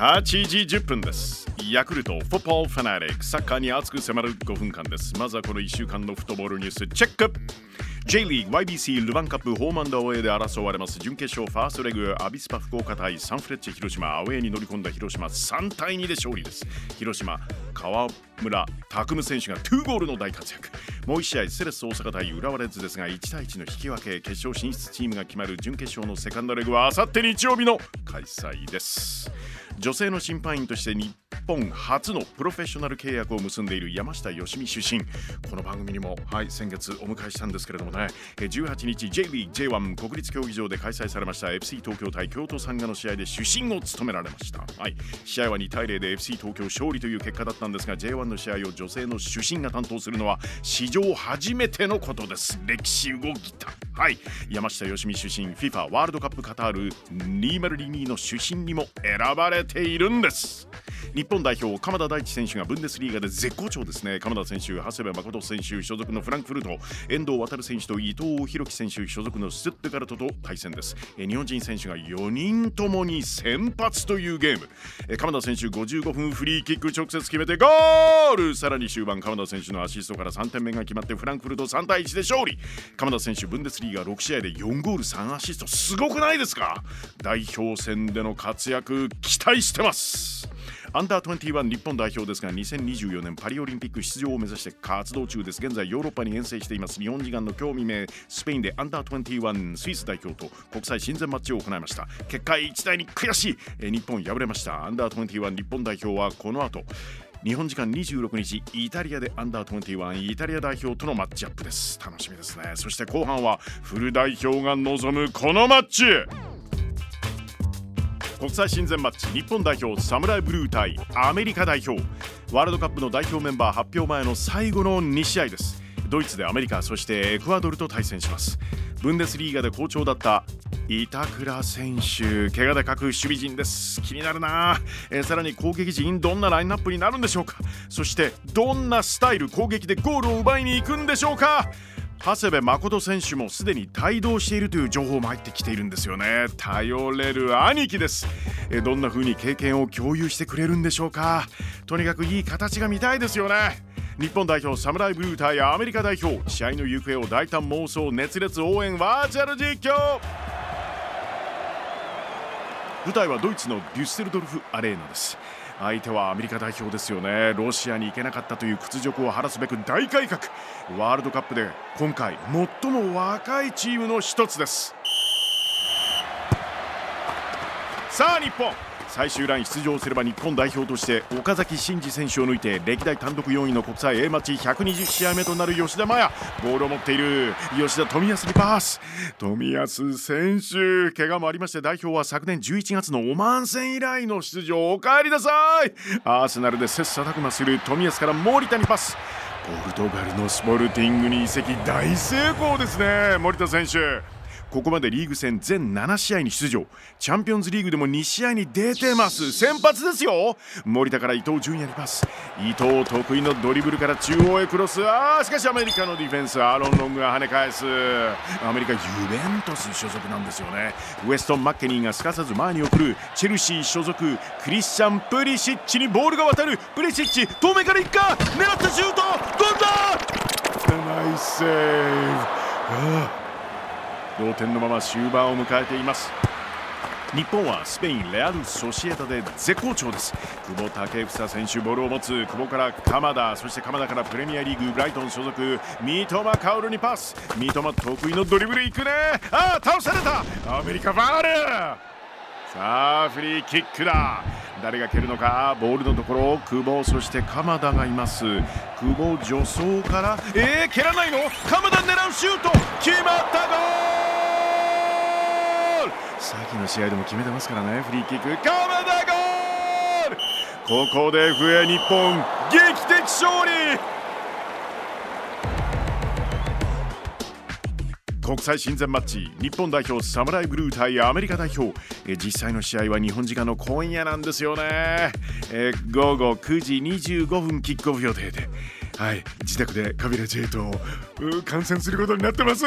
8時10分です。ヤクルトフォットボーファナリックサッカーに熱く迫る5分間です。まずはこの1週間のフットボールニュースチェック。J リーグ YBC ルヴァンカップホームアンダーウェイで争われます。準決勝ファーストレグアビスパ福岡対サンフレッチェ広島。アウェイに乗り込んだ広島3対2で勝利です。広島川村拓夢選手が2ゴールの大活躍。もう1試合セレッソ大阪対浦和レッズですが1対1の引き分け決勝進出チームが決まる準決勝のセカンドレグはあさって日曜日の開催です。女性の審判員として日本初のプロフェッショナル契約を結んでいる山下義美出身この番組にも、はい、先月お迎えしたんですけれどもね。18日 J リーグ J1 国立競技場で開催されました FC 東京対京都サンガの試合で主審を務められました、はい、試合は2対0で FC 東京勝利という結果だったんですが J1 の試合を女性の主審が担当するのは史上初めてのことです。歴史動きた。はい。山下義美出身 FIFA ワールドカップカタール2022の主審にも選ばれているんです。日本代表鎌田大地選手がブンデスリーガで絶好調ですね。鎌田選手長谷部誠選手所属のフランクフルト遠藤航選手と伊藤洋樹選手所属のスットガルトと対戦です。日本人選手が4人ともに先発というゲーム。鎌田選手55分フリーキック直接決めてゴール。さらに終盤鎌田選手のアシストから3点目が決まってフランクフルト3対1で勝利。鎌田選手ブンデスリーガ6試合で4ゴール3アシスト。すごくないですか？代表戦での活躍期待してます。アンダー21日本代表ですが2024年パリオリンピック出場を目指して活動中です。現在ヨーロッパに遠征しています。日本時間の今日未明スペインでアンダー21スイス代表と国際親善マッチを行いました。結果1対に悔しい、え日本敗れました。アンダー21日本代表はこの後日本時間26日イタリアでアンダー21イタリア代表とのマッチアップです。楽しみですね。そして後半はフル代表が望むこのマッチ。国際親善マッチ日本代表サムライブルー対アメリカ代表。ワールドカップの代表メンバー発表前の最後の2試合です。ドイツでアメリカそしてエクアドルと対戦します。ブンデスリーガで好調だった板倉選手。怪我で欠く守備陣です。気になるな、え、さらに攻撃陣どんなラインナップになるんでしょうか。そしてどんなスタイル攻撃でゴールを奪いに行くんでしょうか。長谷部誠選手もすでに帯同しているという情報も入ってきているんですよね。頼れる兄貴です。えどんな風に経験を共有してくれるんでしょうか。とにかくいい形が見たいですよね。日本代表サムライブルーターやアメリカ代表。試合の行方を大胆妄想熱烈応援バーチャル実況。舞台はドイツのデュッセルドルフアレーナです。相手はアメリカ代表ですよね。ロシアに行けなかったという屈辱を晴らすべく大改革。ワールドカップで今回最も若いチームの一つです。さあ日本。最終ライン出場すれば日本代表として岡崎慎司選手を抜いて歴代単独4位の国際 A マッチ120試合目となる吉田麻也。ボールを持っている吉田富安にパス。富安選手怪我もありまして代表は昨年11月のオマーン戦以来の出場。お帰りなさい。アーセナルで切磋琢磨する富安から森田にパス。ポルトガルのスポルティングに移籍大成功ですね森田選手。ここまでリーグ戦全7試合に出場。チャンピオンズリーグでも2試合に出てます。先発ですよ。森田から伊東純也にパス伊藤得意のドリブルから中央へクロス。あーしかしアメリカのディフェンス。アーロン・ロングが跳ね返す。アメリカユベントス所属なんですよね。ウエストン・マッケニーがすかさず前に送る。チェルシー所属。クリスチャン・プリシッチにボールが渡る。プリシッチ遠目からいっか。狙ったシュート。飛んだ。ナイスセーブ。ああ同点のまま終盤を迎えています。日本はスペインレアル・ソシエタで絶好調です。久保建英選手ボールを持つ。久保から鎌田そして鎌田からプレミアリーグブライトン所属。三笘薫にパス。三笘得意のドリブルいくね。ああ倒された。アメリカファー。ルさあフリーキックだ。誰が蹴るのか。ボールのところ久保そして鎌田がいます。久保助走から。えー、蹴らないの？鎌田狙うシュート。決まったゴール！さっきの試合でも決めてますからね。フリーキック。鎌田ゴール！ここで笛日本劇的勝利！国際親善マッチ。日本代表サムライブルー対アメリカ代表。え実際の試合は日本時間の今夜なんですよね。え午後9時25分キックオフ予定で。はい。自宅でカビラ J と観戦することになってます。